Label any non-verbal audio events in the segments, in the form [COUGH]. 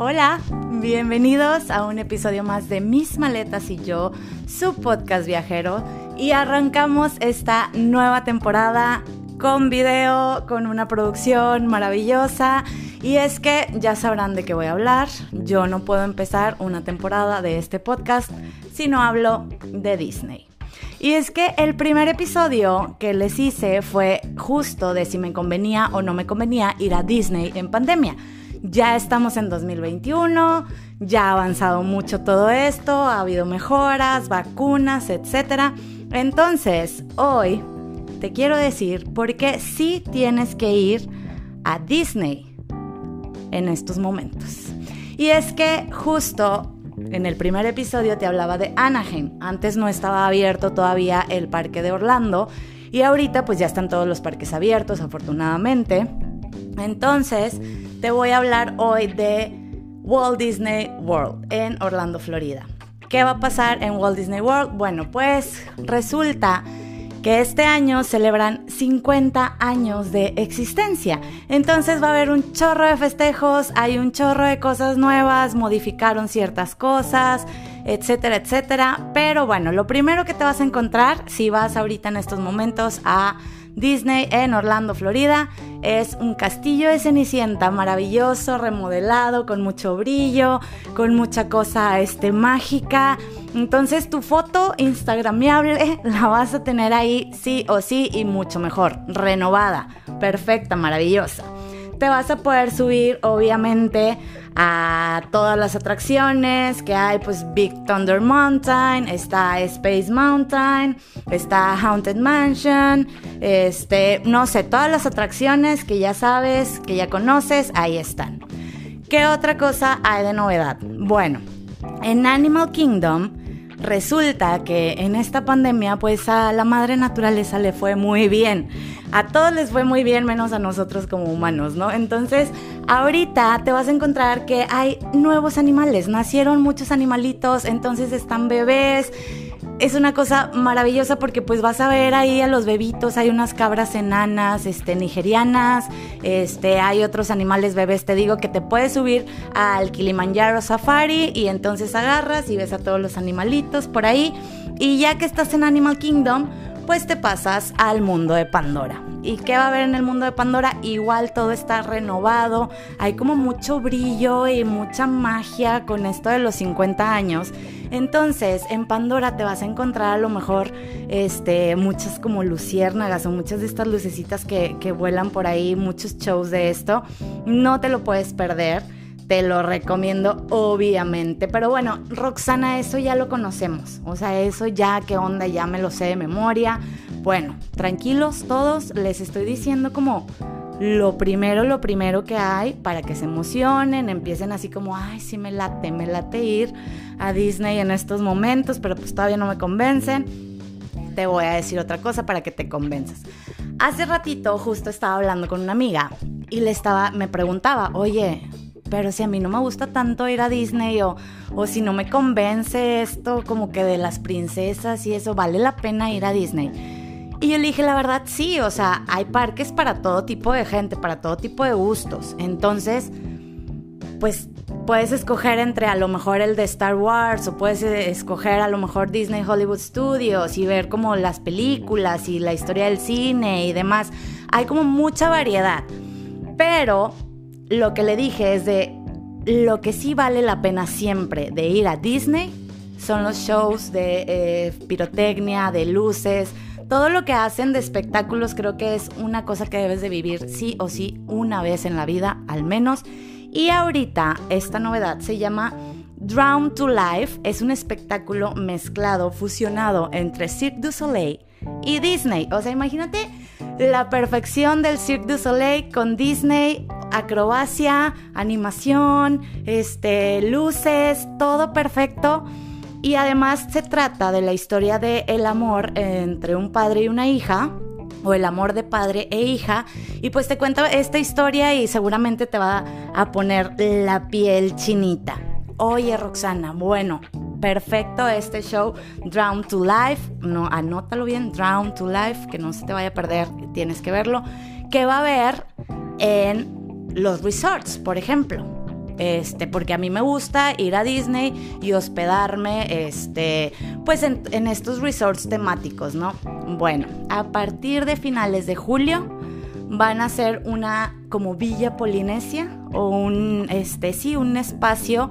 Hola, bienvenidos a un episodio más de Mis Maletas y yo, su podcast viajero. Y arrancamos esta nueva temporada con video, con una producción maravillosa. Y es que ya sabrán de qué voy a hablar. Yo no puedo empezar una temporada de este podcast si no hablo de Disney. Y es que el primer episodio que les hice fue justo de si me convenía o no me convenía ir a Disney en pandemia. Ya estamos en 2021, ya ha avanzado mucho todo esto, ha habido mejoras, vacunas, etc. Entonces, hoy te quiero decir por qué sí tienes que ir a Disney en estos momentos. Y es que justo en el primer episodio te hablaba de Anaheim. Antes no estaba abierto todavía el parque de Orlando y ahorita pues ya están todos los parques abiertos, afortunadamente. Entonces, te voy a hablar hoy de Walt Disney World en Orlando, Florida. ¿Qué va a pasar en Walt Disney World? Bueno, pues resulta que este año celebran 50 años de existencia. Entonces va a haber un chorro de festejos, hay un chorro de cosas nuevas, modificaron ciertas cosas, etcétera, etcétera. Pero bueno, lo primero que te vas a encontrar si vas ahorita en estos momentos a Disney en Orlando, Florida. Es un castillo de Cenicienta maravilloso, remodelado, con mucho brillo, con mucha cosa este, mágica. Entonces tu foto instagramiable [LAUGHS] la vas a tener ahí sí o sí y mucho mejor, renovada, perfecta, maravillosa te vas a poder subir obviamente a todas las atracciones que hay, pues Big Thunder Mountain, está Space Mountain, está Haunted Mansion, este, no sé, todas las atracciones que ya sabes, que ya conoces, ahí están. ¿Qué otra cosa hay de novedad? Bueno, en Animal Kingdom resulta que en esta pandemia pues a la madre naturaleza le fue muy bien. A todos les fue muy bien menos a nosotros como humanos, ¿no? Entonces, ahorita te vas a encontrar que hay nuevos animales, nacieron muchos animalitos, entonces están bebés. Es una cosa maravillosa porque pues vas a ver ahí a los bebitos, hay unas cabras enanas, este, nigerianas, este, hay otros animales bebés, te digo que te puedes subir al Kilimanjaro Safari y entonces agarras y ves a todos los animalitos por ahí. Y ya que estás en Animal Kingdom, pues te pasas al mundo de Pandora. ¿Y qué va a haber en el mundo de Pandora? Igual todo está renovado, hay como mucho brillo y mucha magia con esto de los 50 años. Entonces, en Pandora te vas a encontrar a lo mejor este, muchas como luciérnagas o muchas de estas lucecitas que, que vuelan por ahí, muchos shows de esto. No te lo puedes perder te lo recomiendo obviamente. Pero bueno, Roxana, eso ya lo conocemos. O sea, eso ya, qué onda, ya me lo sé de memoria. Bueno, tranquilos todos, les estoy diciendo como lo primero, lo primero que hay para que se emocionen, empiecen así como, ay, sí me late, me late ir a Disney en estos momentos, pero pues todavía no me convencen. Te voy a decir otra cosa para que te convenzas. Hace ratito justo estaba hablando con una amiga y le estaba, me preguntaba, oye, pero si a mí no me gusta tanto ir a Disney o, o si no me convence esto como que de las princesas y eso, ¿vale la pena ir a Disney? Y yo le dije, la verdad, sí, o sea, hay parques para todo tipo de gente, para todo tipo de gustos. Entonces, pues puedes escoger entre a lo mejor el de Star Wars o puedes escoger a lo mejor Disney Hollywood Studios y ver como las películas y la historia del cine y demás. Hay como mucha variedad. Pero lo que le dije es de lo que sí vale la pena siempre de ir a Disney son los shows de eh, pirotecnia, de luces, todo lo que hacen de espectáculos creo que es una cosa que debes de vivir sí o sí una vez en la vida, al menos. Y ahorita esta novedad se llama Drown to Life. Es un espectáculo mezclado, fusionado entre Cirque du Soleil y Disney. O sea, imagínate la perfección del Cirque du Soleil con Disney, acrobacia, animación, este, luces, todo perfecto. Y además se trata de la historia de el amor entre un padre y una hija o el amor de padre e hija. Y pues te cuento esta historia y seguramente te va a poner la piel chinita. Oye Roxana, bueno, perfecto este show Drown to Life, no anótalo bien, Drown to Life, que no se te vaya a perder, tienes que verlo, que va a haber en los resorts, por ejemplo. este, porque a mí me gusta ir a Disney y hospedarme, este, pues en, estos resorts temáticos, ¿no? Bueno, a partir de finales de julio van a ser una como Villa Polinesia o un, este, sí, un espacio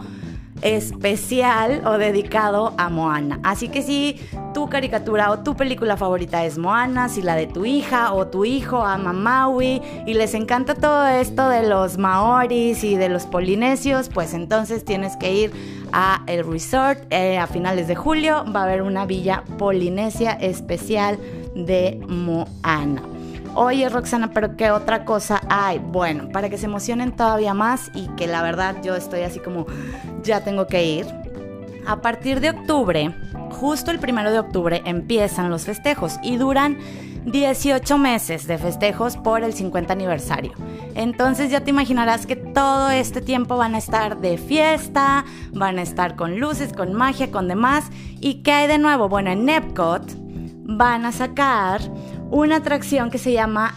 especial o dedicado a Moana. Así que si tu caricatura o tu película favorita es Moana, si la de tu hija o tu hijo ama Maui y les encanta todo esto de los maoris y de los polinesios, pues entonces tienes que ir a el resort eh, a finales de julio. Va a haber una villa polinesia especial de Moana. Oye Roxana, pero ¿qué otra cosa hay? Bueno, para que se emocionen todavía más y que la verdad yo estoy así como, ya tengo que ir. A partir de octubre, justo el primero de octubre, empiezan los festejos y duran 18 meses de festejos por el 50 aniversario. Entonces ya te imaginarás que todo este tiempo van a estar de fiesta, van a estar con luces, con magia, con demás. ¿Y qué hay de nuevo? Bueno, en Epcot van a sacar una atracción que se llama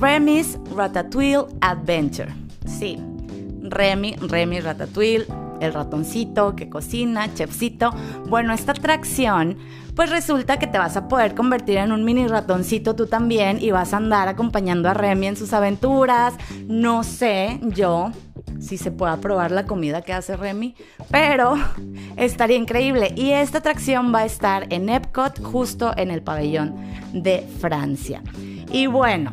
Remy's Ratatouille Adventure. Sí, Remy, Remy Ratatouille, el ratoncito que cocina, chefcito. Bueno, esta atracción, pues resulta que te vas a poder convertir en un mini ratoncito tú también y vas a andar acompañando a Remy en sus aventuras. No sé, yo si se pueda probar la comida que hace Remy, pero [LAUGHS] estaría increíble. Y esta atracción va a estar en Epcot, justo en el pabellón de Francia. Y bueno,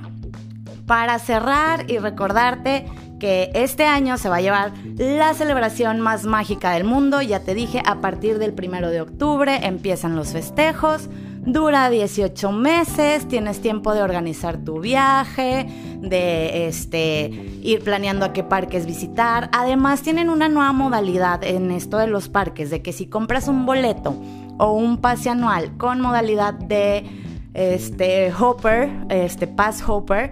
para cerrar y recordarte que este año se va a llevar la celebración más mágica del mundo, ya te dije, a partir del primero de octubre empiezan los festejos. Dura 18 meses, tienes tiempo de organizar tu viaje, de este, ir planeando a qué parques visitar. Además tienen una nueva modalidad en esto de los parques, de que si compras un boleto o un pase anual con modalidad de este, hopper, este, pass hopper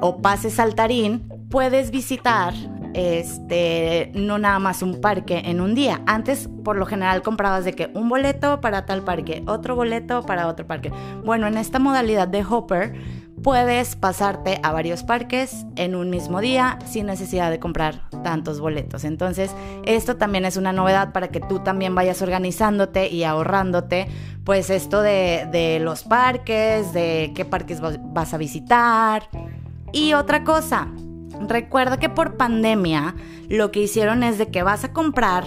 o pase saltarín, puedes visitar este, no nada más un parque en un día. Antes, por lo general, comprabas de que un boleto para tal parque, otro boleto para otro parque. Bueno, en esta modalidad de Hopper, puedes pasarte a varios parques en un mismo día sin necesidad de comprar tantos boletos. Entonces, esto también es una novedad para que tú también vayas organizándote y ahorrándote, pues esto de, de los parques, de qué parques vas a visitar. Y otra cosa, Recuerda que por pandemia lo que hicieron es de que vas a comprar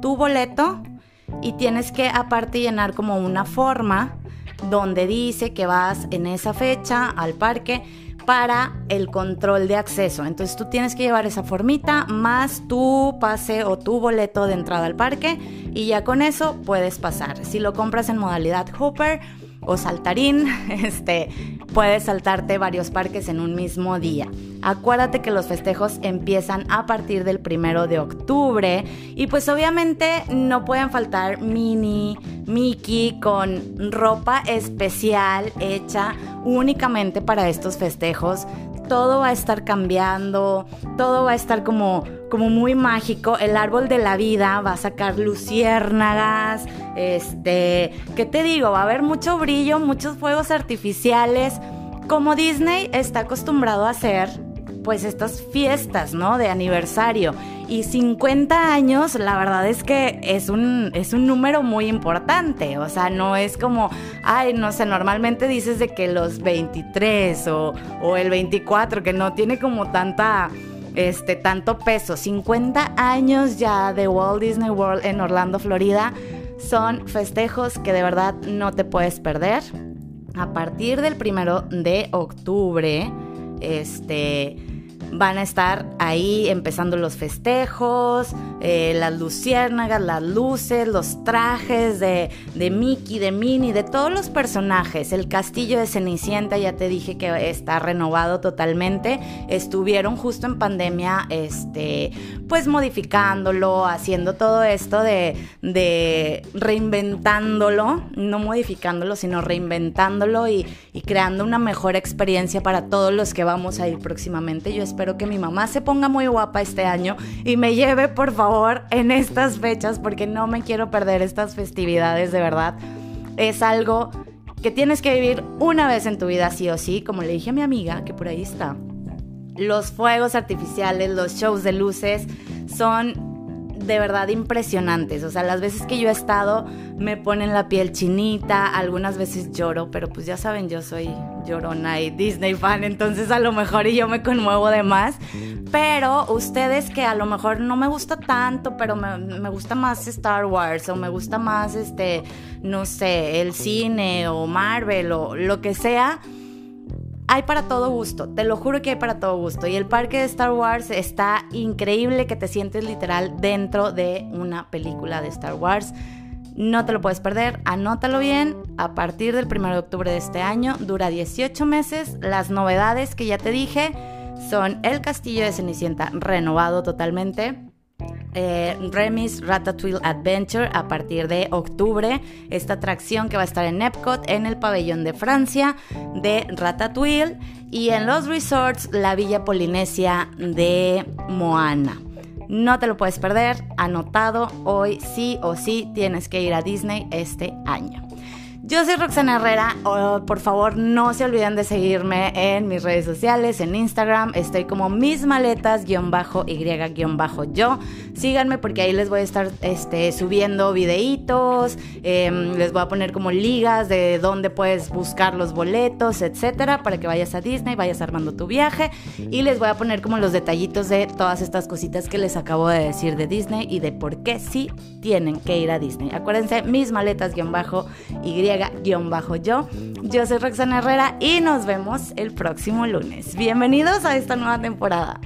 tu boleto y tienes que aparte llenar como una forma donde dice que vas en esa fecha al parque para el control de acceso. Entonces tú tienes que llevar esa formita más tu pase o tu boleto de entrada al parque y ya con eso puedes pasar. Si lo compras en modalidad Hooper, o saltarín, [LAUGHS] este, puedes saltarte varios parques en un mismo día. Acuérdate que los festejos empiezan a partir del primero de octubre y pues obviamente no pueden faltar Minnie, Mickey con ropa especial hecha únicamente para estos festejos todo va a estar cambiando, todo va a estar como, como muy mágico. El árbol de la vida va a sacar luciérnagas, este, ¿qué te digo? Va a haber mucho brillo, muchos fuegos artificiales. Como Disney está acostumbrado a hacer pues estas fiestas, ¿no? De aniversario. Y 50 años, la verdad es que es un, es un número muy importante. O sea, no es como, ay, no sé, normalmente dices de que los 23 o, o el 24, que no tiene como tanta este, tanto peso. 50 años ya de Walt Disney World en Orlando, Florida, son festejos que de verdad no te puedes perder. A partir del primero de octubre, este van a estar ahí empezando los festejos, eh, las luciérnagas, las luces, los trajes de, de Mickey, de Minnie, de todos los personajes. El castillo de Cenicienta, ya te dije que está renovado totalmente. Estuvieron justo en pandemia, este, pues modificándolo, haciendo todo esto de, de reinventándolo, no modificándolo, sino reinventándolo y, y creando una mejor experiencia para todos los que vamos a ir próximamente. Yo espero espero que mi mamá se ponga muy guapa este año y me lleve por favor en estas fechas porque no me quiero perder estas festividades de verdad. Es algo que tienes que vivir una vez en tu vida sí o sí, como le dije a mi amiga que por ahí está. los fuegos artificiales, los shows de luces son de verdad impresionantes. O sea, las veces que yo he estado me ponen la piel chinita, algunas veces lloro, pero pues ya saben, yo soy llorona y Disney fan, entonces a lo mejor y yo me conmuevo de más. Pero ustedes que a lo mejor no me gusta tanto, pero me, me gusta más Star Wars o me gusta más, este, no sé, el cine o Marvel o lo que sea hay para todo gusto, te lo juro que hay para todo gusto. Y el parque de Star Wars está increíble que te sientes literal dentro de una película de Star Wars. No te lo puedes perder, anótalo bien. A partir del 1 de octubre de este año dura 18 meses. Las novedades que ya te dije son el castillo de Cenicienta renovado totalmente eh, Remis Ratatouille Adventure a partir de octubre. Esta atracción que va a estar en Epcot, en el pabellón de Francia de Ratatouille y en los resorts la Villa Polinesia de Moana. No te lo puedes perder, anotado, hoy sí o sí tienes que ir a Disney este año. Yo soy Roxana Herrera. por favor, no se olviden de seguirme en mis redes sociales, en Instagram. Estoy como mis maletas-y-yo. Síganme porque ahí les voy a estar este, subiendo videitos. Em, les voy a poner como ligas de dónde puedes buscar los boletos, etcétera, para que vayas a Disney, vayas armando tu viaje. Y les voy a poner como los detallitos de todas estas cositas que les acabo de decir de Disney y de por qué sí tienen que ir a Disney. Acuérdense, mis maletas-y bajo yo Yo soy Roxana Herrera y nos vemos el próximo lunes. Bienvenidos a esta nueva temporada.